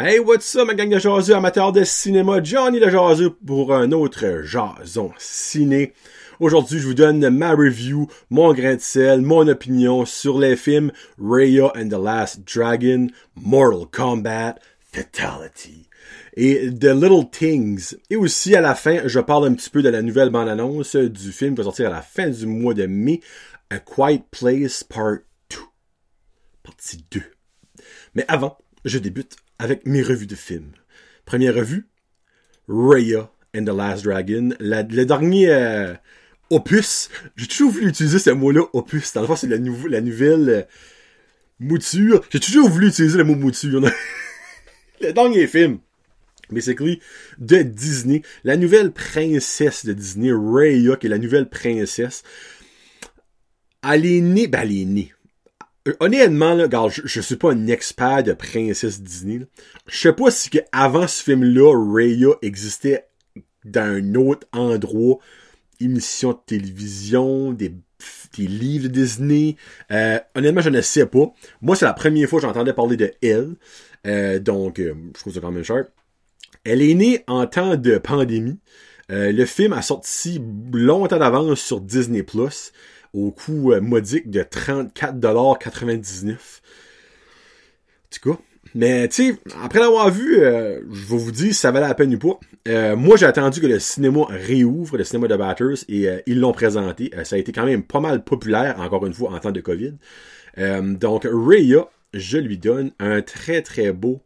Hey, what's up, ma gang de jaseux amateurs de cinéma? Johnny le jaseux pour un autre jason ciné. Aujourd'hui, je vous donne ma review, mon grain de sel, mon opinion sur les films Raya and the Last Dragon, Mortal Kombat, Fatality et The Little Things. Et aussi, à la fin, je parle un petit peu de la nouvelle bande-annonce du film qui va sortir à la fin du mois de mai, A Quiet Place Part 2. Partie 2. Mais avant, je débute avec mes revues de films. Première revue, Raya and the Last Dragon, le dernier euh, opus. J'ai toujours voulu utiliser ce mot-là, opus. Dans le c'est la, la, nouvelle euh, mouture. J'ai toujours voulu utiliser le mot mouture. le dernier film. Basically, de Disney. La nouvelle princesse de Disney, Raya, qui est la nouvelle princesse. Elle est née, ben elle est née honnêtement, là, je, suis pas un expert de princesse Disney. Je sais pas si que avant ce film-là, Raya existait dans un autre endroit, émission de télévision, des, livres Disney. Euh, honnêtement, je ne sais pas. Moi, c'est la première fois que j'entendais parler de elle. Euh, donc, je trouve ça quand même cher. Elle est née en temps de pandémie. le film a sorti longtemps d'avance sur Disney au coût euh, modique de 34,99$. En tout cas. Mais tu sais, après l'avoir vu, euh, je vous dire si ça valait la peine ou pas. Euh, moi, j'ai attendu que le cinéma réouvre, le cinéma de Batters, et ils l'ont présenté. ça a été quand même pas mal populaire, encore une fois, en temps de COVID. donc, Raya, je lui donne un très très beau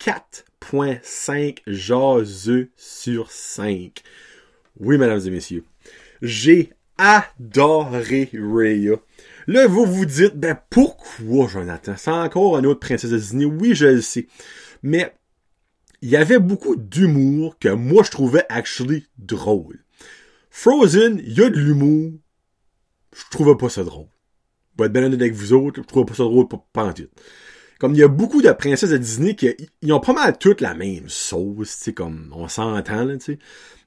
4.5 jaseux sur 5. Oui, mesdames et messieurs. J'ai adoré Raya. Là, vous vous dites, ben pourquoi, Jonathan? C'est encore une autre princesse de Disney. Oui, je le sais. Mais il y avait beaucoup d'humour que moi je trouvais actually drôle. Frozen, il y a de l'humour. Je trouvais pas ça drôle. Pour être bien honnête avec vous autres, je trouvais pas ça drôle en tout comme il y a beaucoup de princesses de Disney qui ont pas mal toutes la même sauce, tu sais, comme on s'entend, là, tu sais.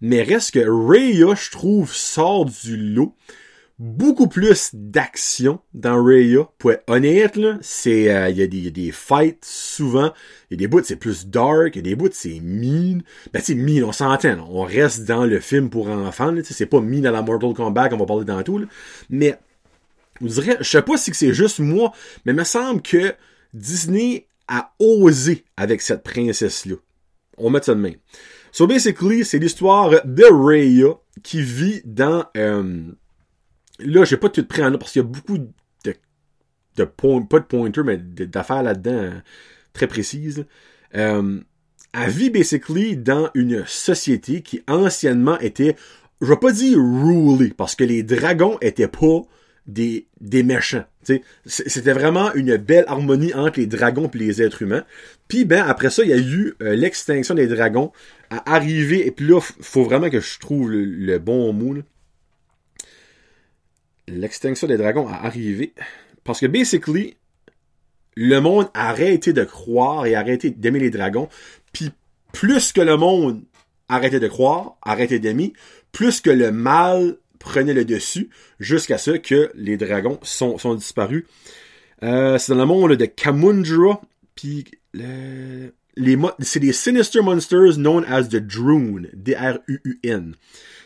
Mais reste que Raya, je trouve, sort du lot. Beaucoup plus d'action dans Raya. Pour être honnête, là, c'est, euh, il y, a des, y a des fights souvent. Il y a des bouts, c'est plus dark. Il y a des bouts, c'est mean. Ben, c'est mean, on s'entend. On reste dans le film pour enfants, tu sais. C'est pas mean dans la Mortal Kombat qu'on va parler dans tout, là. Mais, vous direz, je sais pas si c'est juste moi, mais il me semble que Disney a osé avec cette princesse-là. On met ça de main. So basically, c'est l'histoire de Raya qui vit dans... Euh, là, j'ai pas tout pris en parce qu'il y a beaucoup de... pas de pointer, mais d'affaires là-dedans hein, très précises. Euh, elle vit basically dans une société qui anciennement était, je vais pas dire ruly, parce que les dragons étaient pas des, méchants. C'était vraiment une belle harmonie entre les dragons et les êtres humains. Puis ben après ça, il y a eu euh, l'extinction des dragons à arriver. Et puis là, faut vraiment que je trouve le, bon mot. L'extinction des dragons a arrivé. Parce que basically, le monde a arrêté de croire et arrêté d'aimer les dragons. Puis plus que le monde arrêtait de croire, arrêtait d'aimer, plus que le mal prenait le dessus jusqu'à ce que les dragons sont, sont disparus. Euh, c'est dans le monde de Kamundra, puis les c'est des Sinister Monsters known as the Drune, D-R-U-U-N.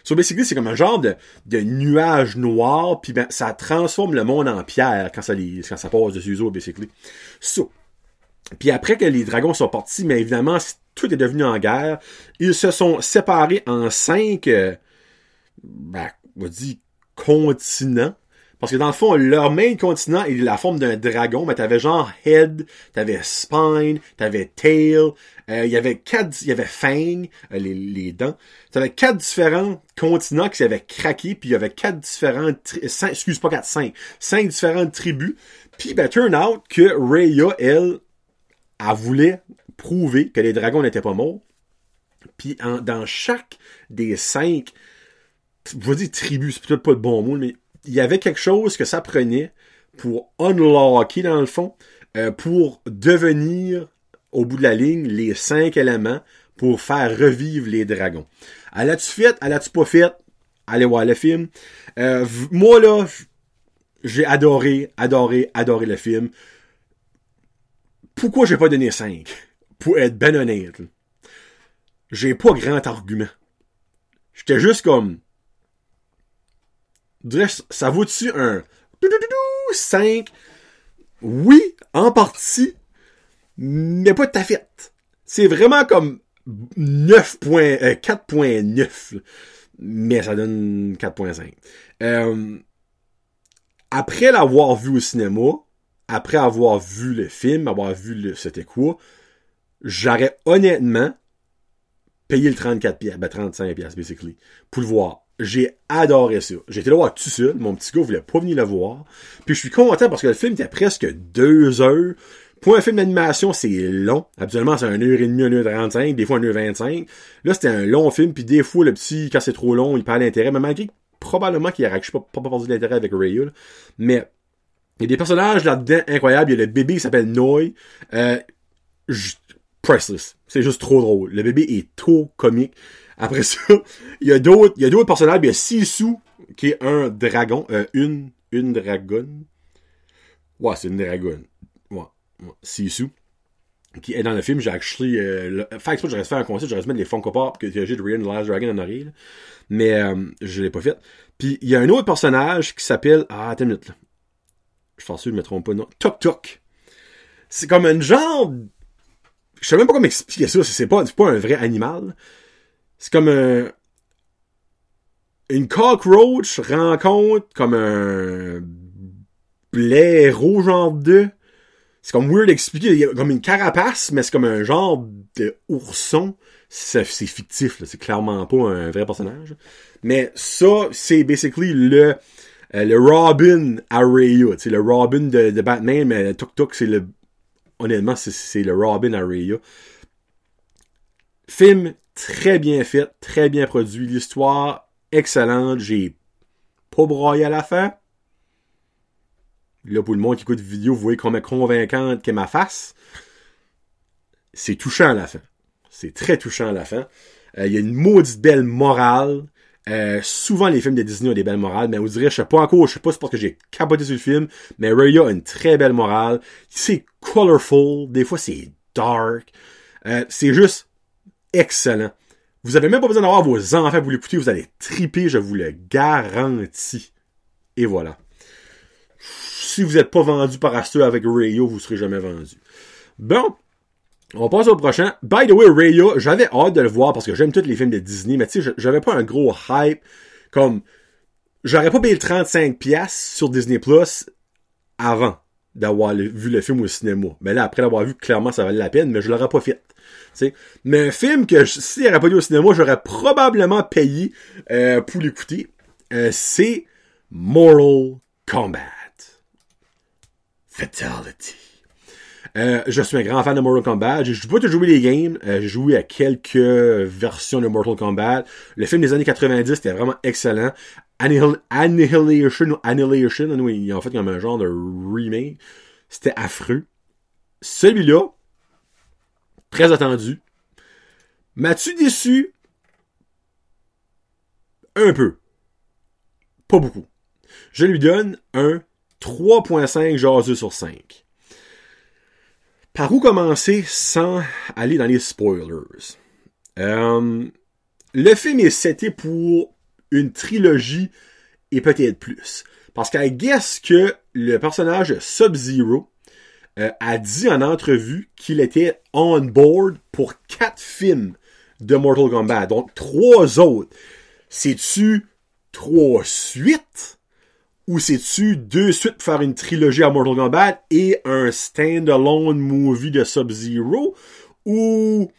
So basically, c'est comme un genre de, de nuage noir, puis ben, ça transforme le monde en pierre quand ça, les, quand ça passe dessus basically. So. Puis après que les dragons sont partis, mais évidemment, tout est devenu en guerre. Ils se sont séparés en cinq, euh, ben, on dit continent. Parce que dans le fond, leur main continent est la forme d'un dragon, mais t'avais genre head, t'avais spine, t'avais tail, euh, il y avait quatre, il y avait fang, euh, les, les dents. T'avais quatre différents continents qui s'avaient craqué, puis il y avait quatre différentes, cinq, excuse pas quatre, cinq, cinq différentes tribus. Puis ben turn out que Raya, elle, elle voulait prouver que les dragons n'étaient pas morts. Puis dans chaque des cinq je vais dire tribu, c'est peut-être pas le bon mot, mais il y avait quelque chose que ça prenait pour unlocker, dans le fond, euh, pour devenir, au bout de la ligne, les cinq éléments pour faire revivre les dragons. Elle tu fait? Elle tu pas fait? Allez voir le film. Euh, moi, là, j'ai adoré, adoré, adoré le film. Pourquoi j'ai pas donné 5? pour être ben honnête, j'ai pas grand argument. J'étais juste comme, ça vaut-tu un 5? Oui, en partie, mais pas ta fête. C'est vraiment comme 9 4.9, euh, mais ça donne 4.5. Euh, après l'avoir vu au cinéma, après avoir vu le film, avoir vu le c'était quoi, j'aurais honnêtement payé le 34 pièces, ben 35 pièces basically, pour le voir. J'ai adoré ça. Été le voir tout seul. Mon petit gars voulait pas venir le voir. Puis je suis content parce que le film était presque deux heures. Pour un film d'animation, c'est long. Habituellement, c'est un heure et demie, une heure trente-cinq, des fois une heure vingt-cinq. Là, c'était un long film, puis des fois, le petit, quand c'est trop long, il perd l'intérêt. Mais malgré probablement qu'il a je pas, pas, perdu l'intérêt avec Ray, Mais il y a des personnages là-dedans incroyables. Il y a le bébé qui s'appelle Noy. Euh, priceless. C'est juste trop drôle. Le bébé est trop comique. Après ça, il y a d'autres, il y a d'autres personnages. Il y a Sisu, qui est un dragon, euh, une, une dragonne. Ouais, c'est une dragonne. Ouais, ouais. Sisu. Qui est dans le film, j'ai actually, euh, le, fait que j'aurais fait un concert, j'aurais mettre les Funko Pop que j'ai de Ryan the Last Dragon en arrière, Mais, euh, je l'ai pas fait. Puis, il y a un autre personnage qui s'appelle, ah, attends une minute, là. Je pense que je me trompe pas, non. Tok Tok. C'est comme un genre, je sais même pas comment expliquer ça, c'est pas, c'est pas un vrai animal. C'est comme un, une cockroach rencontre comme un blaireau genre de. C'est comme weird a comme une carapace, mais c'est comme un genre de ourson. C'est, fictif, c'est clairement pas un vrai personnage. Mais ça, c'est basically le, euh, le Robin à Raya. Le Robin de, de Batman, mais Tuk Tuk, c'est le. Honnêtement, c'est, le Robin Raya. Film très bien fait, très bien produit. L'histoire excellente. J'ai pas broyé à la fin. Là, pour le monde qui écoute vidéo, vous voyez combien convaincante qu'est ma face. C'est touchant à la fin. C'est très touchant à la fin. Euh, il y a une maudite belle morale. Euh, souvent, les films de Disney ont des belles morales, mais vous direz, je sais pas encore, je sais pas c'est parce que j'ai capoté sur le film, mais Raya a une très belle morale. C'est colorful, des fois c'est dark. Euh, c'est juste excellent. Vous avez même pas besoin d'avoir vos enfants pour l'écouter, vous allez triper, je vous le garantis. Et voilà. Si vous n'êtes pas vendu par Astor avec Rayo, vous serez jamais vendu. Bon. On passe au prochain. By the way, Rayo, j'avais hâte de le voir parce que j'aime tous les films de Disney, mais tu sais, j'avais pas un gros hype comme j'aurais pas payé le 35$ sur Disney Plus avant d'avoir vu le film au cinéma. Mais là, après l'avoir vu, clairement, ça valait la peine, mais je l'aurais pas fait. Mais un film que s'il n'aurait pas eu au cinéma, j'aurais probablement payé euh, pour l'écouter. Euh, c'est Mortal Kombat. Fatality. Euh, je suis un grand fan de Mortal Kombat. J'ai pas toujours les games. j'ai joué à quelques versions de Mortal Kombat. Le film des années 90 était vraiment excellent. Annihilation, Annihilation, oui, en fait, a un genre de remake. C'était affreux. Celui-là, Très attendu. M'as-tu déçu? Un peu. Pas beaucoup. Je lui donne un 3.5 jaseux sur 5. Par où commencer sans aller dans les spoilers? Euh, le film est seté pour une trilogie et peut-être plus. Parce qu'à guess que le personnage Sub-Zero euh, a dit en entrevue qu'il était on board pour quatre films de Mortal Kombat. Donc, trois autres. C'est-tu trois suites? Ou c'est-tu deux suites pour faire une trilogie à Mortal Kombat et un stand-alone movie de Sub-Zero? Ou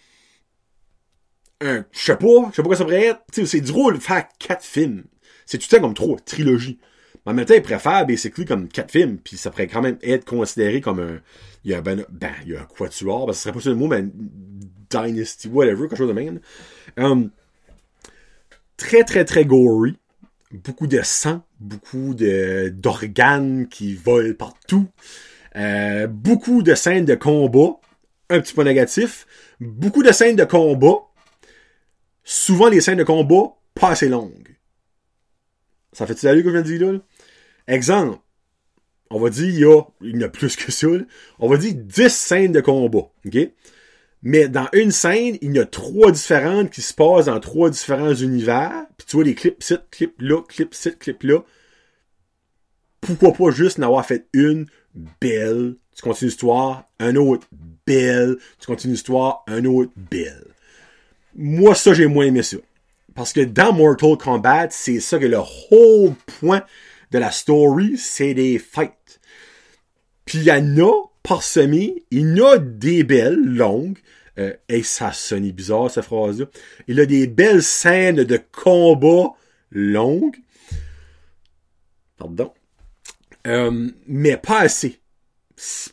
un, je sais pas, je sais pas quoi ça pourrait être. c'est drôle de faire quatre films. C'est tout le temps comme trois, trilogie. Mais en même temps, il préfère basically comme quatre films, puis ça pourrait quand même être considéré comme un. Il y a ben, ben il y a un quatuor, parce que ce serait pas ça le mot, mais Dynasty, whatever, quelque chose de même. Um, très, très, très gory. Beaucoup de sang, beaucoup d'organes qui volent partout. Euh, beaucoup de scènes de combat, un petit peu négatif. Beaucoup de scènes de combat. Souvent, les scènes de combat, pas assez longues. Ça fait-tu la que je viens de dire là? Exemple, on va dire, il y a, il y a plus que ça, on va dire 10 scènes de combat, ok? Mais dans une scène, il y a trois différentes qui se passent dans trois différents univers. Tu vois les clips ci, clips là, clips ci, clips là. Pourquoi pas juste n'avoir fait une belle, tu continues l'histoire, un autre belle, tu continues l'histoire, un autre belle. Moi, ça, j'ai moins aimé ça. Parce que dans Mortal Kombat, c'est ça que le whole point de la story, c'est des fights. Puis il y en a parsemés, il y a des belles, longues, euh, et ça sonne bizarre, cette phrase-là. Il a des belles scènes de combat longues. Pardon. Euh, mais pas assez.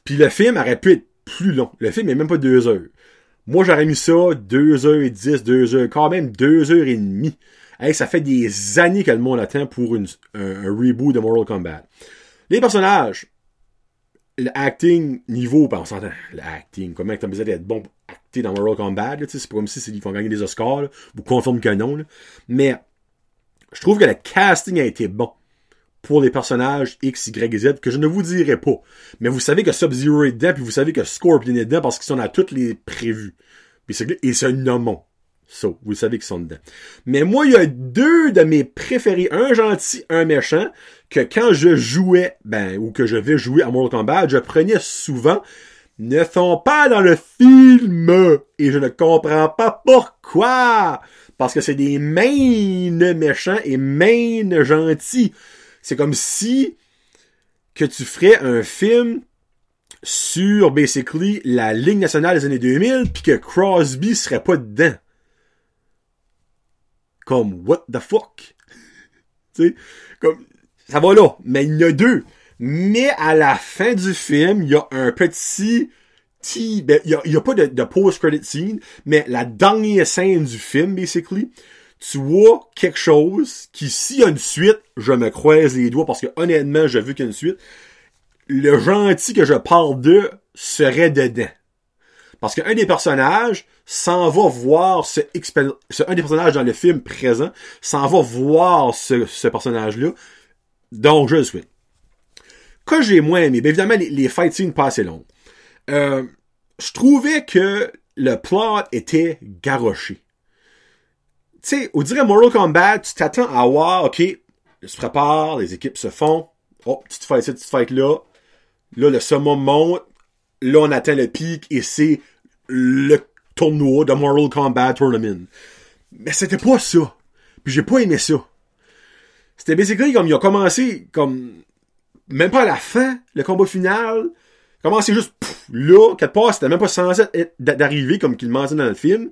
Puis le film aurait pu être plus long. Le film est même pas deux heures. Moi, j'aurais mis ça deux heures et dix, deux heures, quand même deux heures et demie. Hey, ça fait des années que le monde attend pour une, un, reboot de Mortal Kombat. Les personnages, le acting niveau, ben on s'entend, le acting, comment t'as besoin d'être bon pour dans Mortal Kombat, c'est pas comme si ils font gagner des Oscars, là, ou conforme canon, mais je trouve que le casting a été bon pour les personnages X, Y et Z que je ne vous dirai pas. Mais vous savez que Sub-Zero est dedans, puis vous savez que Scorpion est dedans parce qu'ils sont à toutes les prévus. Et c'est un. Ça, vous savez qu'ils sont dedans. Mais moi, il y a deux de mes préférés, un gentil, un méchant, que quand je jouais, ben, ou que je vais jouer à Mortal Kombat, je prenais souvent, ne sont pas dans le film. Et je ne comprends pas pourquoi. Parce que c'est des mains méchants et mains gentils. C'est comme si que tu ferais un film sur basically la ligne nationale des années 2000 puis que Crosby serait pas dedans. Comme what the fuck? tu sais, comme ça va là, mais il y en a deux. Mais à la fin du film, il y a un petit ben, il y a, pas de, post-credit scene, mais la dernière scène du film, basically, tu vois quelque chose qui, s'il y a une suite, je me croise les doigts parce que honnêtement, je veux qu'il y ait une suite. Le gentil que je parle de serait dedans. Parce qu'un des personnages s'en va voir ce, un des personnages dans le film présent s'en va voir ce, ce personnage-là. Je le suis. Que j'ai moins aimé, bien évidemment, les, les fight scenes pas assez. Euh, je trouvais que le plot était garoché tu sais, on dirait Mortal Kombat, tu t'attends à voir, ok, se prépare, les équipes se font, oh, petite fight ici, petite fight là, là, le summum monte, là, on atteint le pic, et c'est le tournoi de Mortal Kombat Tournament. Mais c'était pas ça. Puis j'ai pas aimé ça. C'était basically comme il a commencé, comme, même pas à la fin, le combat final, commencé juste, pff, là, quelque part, c'était même pas censé d'arriver comme qu'il mentionne dans le film.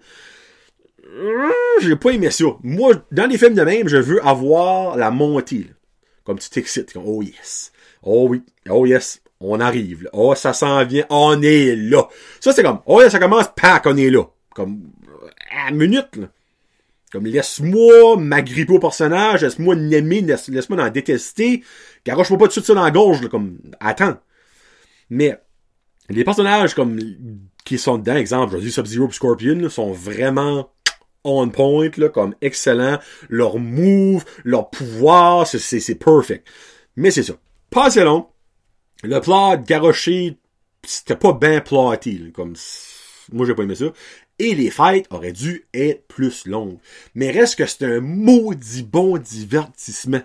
Mmh, j'ai pas aimé ça. Moi, dans les films de même, je veux avoir la montée. Comme tu t'excites. Comme, oh yes. Oh oui. Oh yes. On arrive. Oh, ça s'en vient. On est là. Ça, c'est comme, oh yes, ça commence, pack, on est là. Comme, à minute, là. Comme, laisse-moi m'agripper au personnage, laisse-moi l'aimer, laisse-moi en détester. Garoche-moi pas tout de suite ça dans la gorge, là, comme, attends. Mais, les personnages, comme, qui sont dedans, exemple, je Sub-Zero Scorpion, sont vraiment on point, comme excellent. Leur move, leur pouvoir, c'est, c'est perfect. Mais c'est ça. Pas assez long. Le plot garoché, c'était pas bien ploté, comme, moi j'ai pas aimé ça. Et les fights auraient dû être plus longues. Mais reste que c'est un maudit bon divertissement.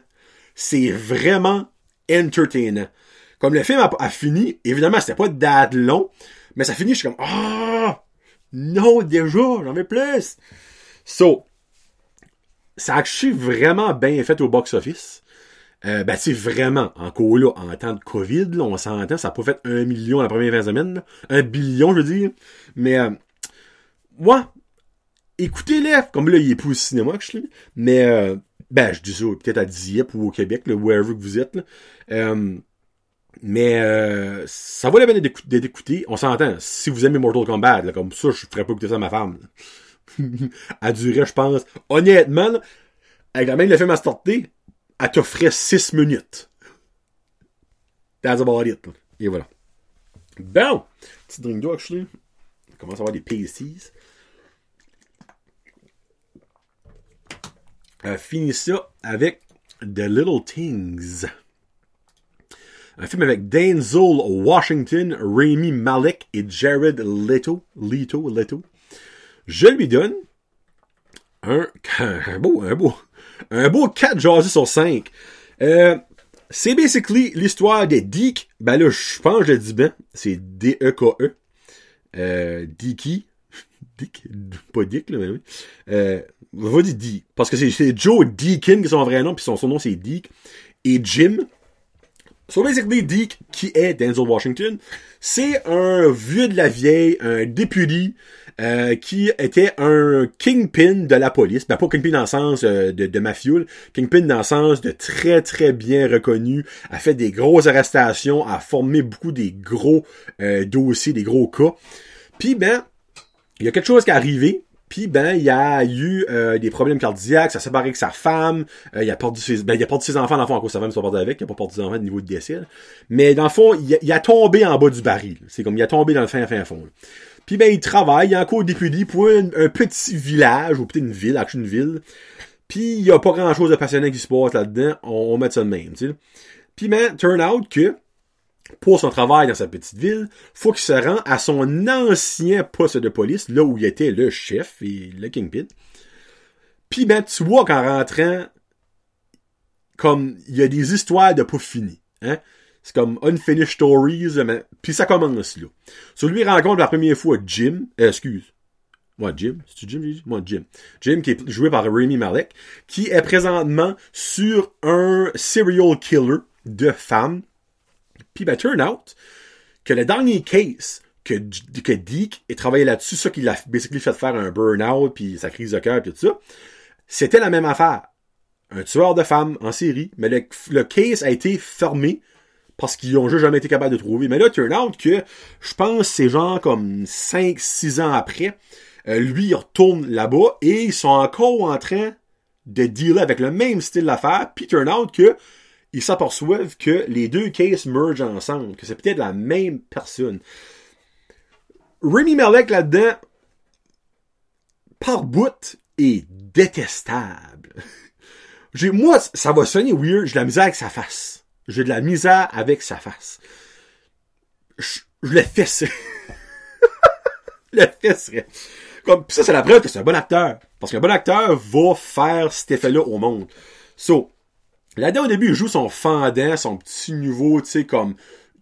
C'est vraiment entertainant. Comme le film a, fini, évidemment, c'était pas date long, mais ça finit, je suis comme, ah, non, déjà, j'en veux plus. So, ça a vraiment bien fait au box-office. Euh, ben, c'est vraiment, encore là, en temps de COVID, là, on s'entend, ça a pas fait un million la première 20 semaines, un billion, je veux dire. Mais, euh, moi, écoutez-les, comme là, il est plus au cinéma que je suis, mais, euh, ben, je dis ça peut-être à Dieppe ou au Québec, là, wherever que vous êtes, là. Euh, mais euh, ça vaut la peine d'être écouté. On s'entend. Si vous aimez Mortal Kombat, là, comme ça, je ferais pas écouter ça à ma femme. elle durait, je pense, honnêtement, avec la même le film à starter, elle t'offrait 6 minutes. That's about it. Et voilà. Bon! Petit drink d'eau, actually. On commence à avoir des pasties. Euh, finis ça avec The Little Things. Un film avec Denzel Washington, Rami Malek et Jared Leto. Leto, Leto. Je lui donne un, beau, un beau, un beau 4 jasis sur 5. Euh, c'est basically l'histoire de Deke. Ben là, je pense que je le dis bien. C'est D-E-K-E. -E. Euh, Dicky. Dick. Pas Dick, là, mais oui. Euh, va dire Deke. Parce que c'est Joe Deakin qui est son vrai nom, puis son, nom c'est Deke. Et Jim. So basically, Deke, qui est Denzel Washington, c'est un vieux de la vieille, un député, euh, qui était un kingpin de la police. Ben, pas kingpin dans le sens euh, de, de kingpin dans le sens de très, très bien reconnu, a fait des grosses arrestations, a formé beaucoup des gros euh, dossiers, des gros cas. Puis, ben, il y a quelque chose qui est arrivé, puis ben, il y a eu euh, des problèmes cardiaques, ça s'est séparé avec sa femme, euh, il a perdu ses, ben, il a perdu ses enfants dans le fond, en cause sa femme soit perdu avec, il a pas perdu ses enfants au niveau de décès. Mais dans le fond, il a, il a, tombé en bas du baril. C'est comme il a tombé dans le fin fin fond. Puis ben, il travaille, il est encore député pour un, un, petit village, ou peut-être une ville, actually une ville. Puis il y a pas grand chose de passionnant qui se passe là-dedans, on, on met ça de même, tu sais. Puis ben, turn out que pour son travail dans sa petite ville, faut qu'il se rend à son ancien poste de police, là où il était le chef et le kingpin. Puis ben, tu vois qu'en rentrant, comme il y a des histoires de pas finies. Hein? C'est comme unfinished stories, mais puis ça commence là. Sur lui rencontre la première fois Jim, euh, excuse. Moi, Jim, c'est Jim, moi Jim. Jim qui est joué par Rami Malek, qui est présentement sur un serial killer de femmes puis ben, turn out que le dernier case que, que Deke ait travaillé là-dessus, ça qui l'a basically fait faire un burn-out, puis sa crise de cœur, puis tout ça, c'était la même affaire. Un tueur de femmes en série, mais le, le case a été fermé parce qu'ils ont juste jamais été capables de trouver. Mais là, turn out que, je pense, c'est genre comme 5-6 ans après, euh, lui, il retourne là-bas et ils sont encore en train de dealer avec le même style d'affaires, puis turn out que ils s'aperçoivent que les deux cases mergent ensemble, que c'est peut-être la même personne. Remy Malek là-dedans, par bout, est détestable. J'ai, moi, ça va sonner weird, j'ai de la misère avec sa face. J'ai de la misère avec sa face. Je, je le fesserais. le fesserais. Comme, pis ça, c'est la preuve que c'est un bon acteur. Parce qu'un bon acteur va faire cet effet-là au monde. So, Là-dedans, au début, il joue son fendant, son petit nouveau, tu sais, comme,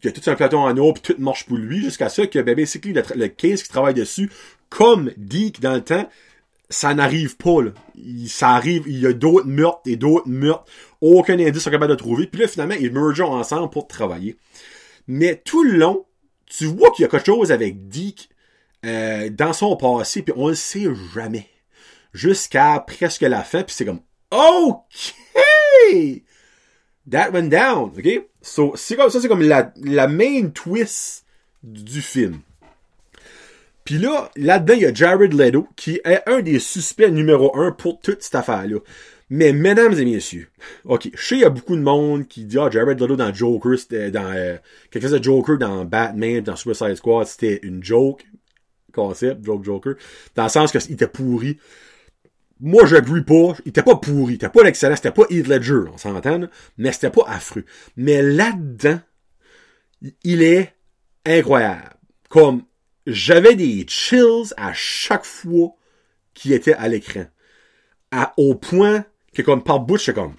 il a tout un plateau en eau, puis tout marche pour lui, jusqu'à ça que, ben, basically, le, le case qui travaille dessus, comme Deke dans le temps, ça n'arrive pas, là. Il, ça arrive, il y a d'autres meurtres et d'autres meurtres. Aucun indice sont capables de trouver. Puis là, finalement, ils mergent ensemble pour travailler. Mais tout le long, tu vois qu'il y a quelque chose avec Deke euh, dans son passé, puis on le sait jamais. Jusqu'à presque la fin, puis c'est comme, OK! That went down, ok? So, c'est comme ça, c'est comme la, la main twist du film. Puis là, là-dedans, il y a Jared Leto, qui est un des suspects numéro un pour toute cette affaire-là. Mais, mesdames et messieurs, ok, je sais, il y a beaucoup de monde qui dit, ah, Jared Leto dans Joker, c'était dans, euh, quelque chose de Joker dans Batman, dans Suicide Squad, c'était une joke, concept, joke Joker, dans le sens qu'il était pourri moi, agree pas. Il était pas pourri. Il était pas l'excellent. C'était pas Heath Ledger, on s'entend, mais c'était pas affreux. Mais là-dedans, il est incroyable. Comme, j'avais des chills à chaque fois qu'il était à l'écran. À, au point que, comme, par bout, j'étais comme,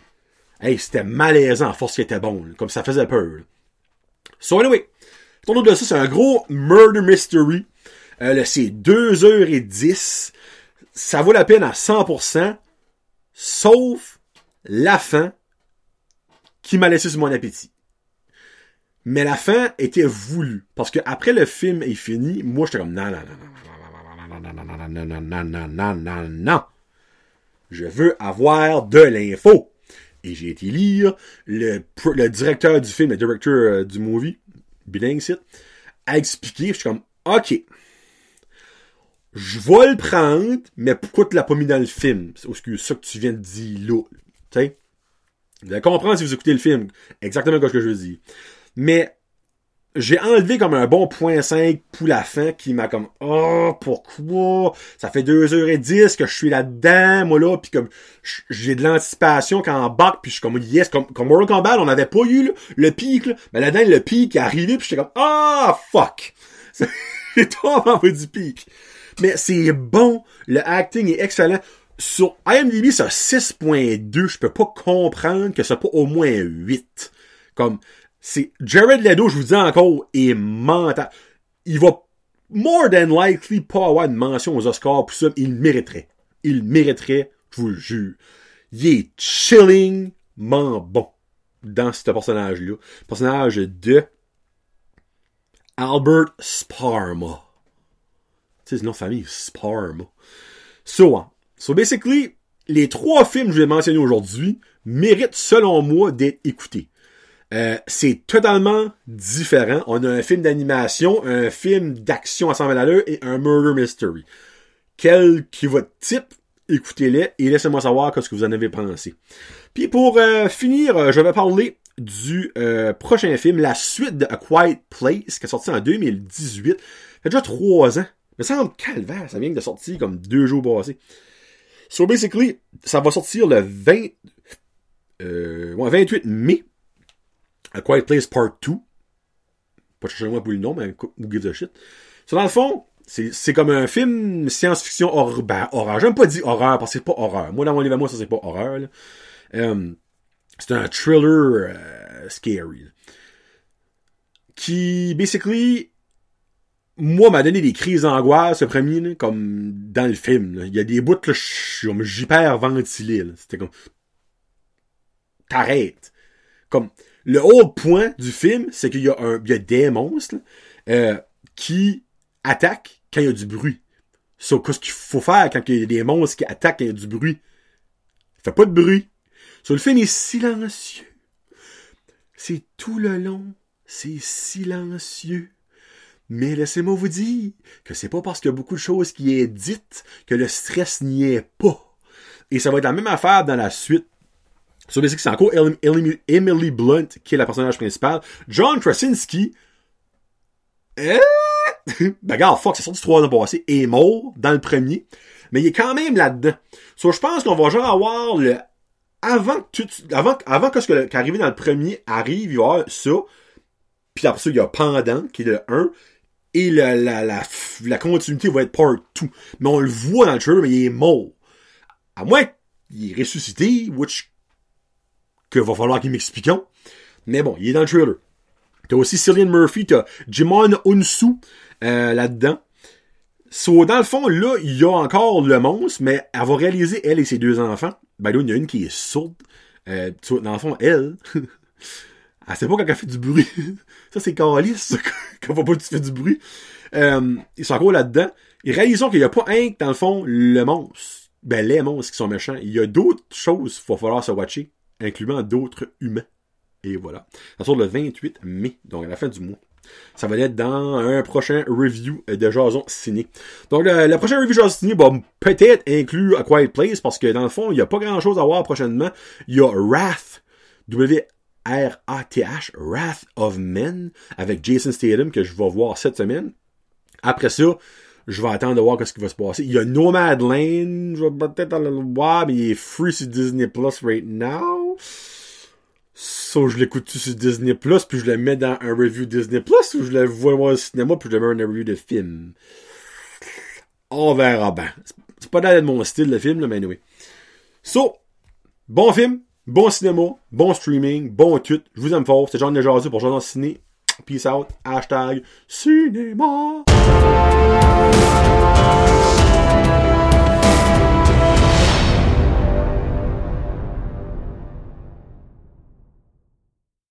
hey, c'était malaisant à force qu'il était bon. Comme ça faisait peur. So, anyway. Ton de ça, c'est un gros murder mystery. Euh, c'est 2h10 ça vaut la peine à 100%, sauf la fin qui m'a laissé sur mon appétit. Mais la fin était voulue. Parce que après le film est fini, moi j'étais comme non, non, non, non, non, non, non, non, non, non, non, non, non. Je veux avoir de l'info. Et j'ai été lire le, le directeur du film, le directeur du movie, bilingue a expliqué, je suis comme, ok, je vais le prendre, mais pourquoi tu l'as pas mis dans le film? C'est ça que tu viens de dire là. Tu? Vous allez comprendre si vous écoutez le film. Exactement ce que je veux dire. Mais, j'ai enlevé comme un bon point 5 pour la fin qui m'a comme oh pourquoi? Ça fait 2h10 que je suis là-dedans moi là puis comme j'ai de l'anticipation quand on back puis je suis comme yes comme comme Mortal Kombat on n'avait pas eu le, pic là, mais là-dedans le pic est arrivé puis j'étais comme ah oh, fuck j'ai trop envie du pic mais c'est bon le acting est excellent sur IMDb c'est 6.2 je peux pas comprendre que ça pas au moins 8 comme c'est Jared Leto, je vous dis encore, est mental. Il va more than likely pas avoir une mention aux Oscars pour ça. Il mériterait. Il mériterait, je vous le jure. Il est chillingment bon dans ce personnage-là. Personnage de Albert Sparma. De famille, Sparma. So, hein. so basically, les trois films que je vais mentionner aujourd'hui méritent, selon moi, d'être écoutés. Euh, c'est totalement différent. On a un film d'animation, un film d'action à 100 000 à l'heure et un murder mystery. Quel qui votre type? Écoutez-les et laissez-moi savoir ce que vous en avez pensé. Puis pour euh, finir, euh, je vais parler du prochain film, la suite de A Quiet Place, qui est sorti en 2018. Ça fait déjà trois ans. Ça semble calvaire, ça vient de sortir comme deux jours passés. So basically, ça va sortir le 20, euh, 28 mai a Quiet Place Part 2. Pas chercher moi pour le nom, mais who gives a shit. So, dans le fond, c'est comme un film science-fiction horreur. Ben, horreur. J'aime pas dire horreur parce que c'est pas horreur. Moi, dans mon livre moi, ça c'est pas horreur. Um, c'est un thriller uh, scary. Qui, basically, moi, m'a donné des crises d'angoisse, ce premier, comme dans le film. Il y a des bouts, là, j'hyperventilé. C'était comme... T'arrêtes. Comme le haut point du film, c'est qu'il y a un, y a des monstres euh, qui attaquent quand il y a du bruit. So, qu'est-ce qu'il faut faire quand il y a des monstres qui attaquent quand il y a du bruit? Fait pas de bruit. So, le film est silencieux. C'est tout le long. C'est silencieux. Mais laissez-moi vous dire que c'est pas parce qu'il y a beaucoup de choses qui est dites que le stress n'y est pas. Et ça va être la même affaire dans la suite. So, basically, c'est Emily Blunt qui est la personnage principale. John Krasinski, eh? ben, regarde, fuck, c'est sorti trois ans passés, est mort dans le premier. Mais il est quand même là-dedans. So, je pense qu'on va genre avoir le, avant que tu, avant, avant que ce qui arrive dans le premier arrive, il y a ça. Puis après ça, il y a Pendant, qui est le 1. Et la, la, la, la continuité va être part 2. Mais on le voit dans le trailer, mais il est mort. À moins qu'il est ressuscité, which que va falloir qu'il m'explique. Mais bon, il est dans le trailer. T'as aussi Cillian Murphy, t'as Jimon Unsu euh, là-dedans. So, dans le fond, là, il y a encore le monstre, mais elle va réaliser, elle et ses deux enfants. Ben là, il y en a une qui est sourde. Euh, dans le fond, elle, elle sait pas quand elle fait du bruit. ça, c'est calice, quand va pas tu fais du bruit. Euh, ils sont encore là-dedans. Ils réalisent qu'il n'y a pas un, dans le fond, le monstre. Ben, les monstres qui sont méchants. Il y a d'autres choses qu'il va falloir se watcher incluant d'autres humains. Et voilà. Ça sort le 28 mai, donc à la fin du mois. Ça va être dans un prochain review de Jason Ciné. Donc, le, prochain review de Jason Ciné va peut-être inclure A Quiet Place, parce que dans le fond, il n'y a pas grand-chose à voir prochainement. Il y a Wrath, W-R-A-T-H, Wrath of Men, avec Jason Statham, que je vais voir cette semaine. Après ça, je vais attendre de voir ce qui va se passer. Il y a Nomadland, je vais peut-être aller le voir, mais il est free sur Disney Plus right now. So, je l'écoute sur Disney Plus, puis je le mets dans un review Disney Plus, ou je le vois au cinéma, puis je le mets dans un review de film? On verra bien. C'est pas d'aller de mon style, le film, là, mais anyway. So, bon film, Bon cinéma, bon streaming, bon tout. Je vous aime fort. C'est Jean de Jazu pour Jean Ciné. Peace out. Hashtag cinéma.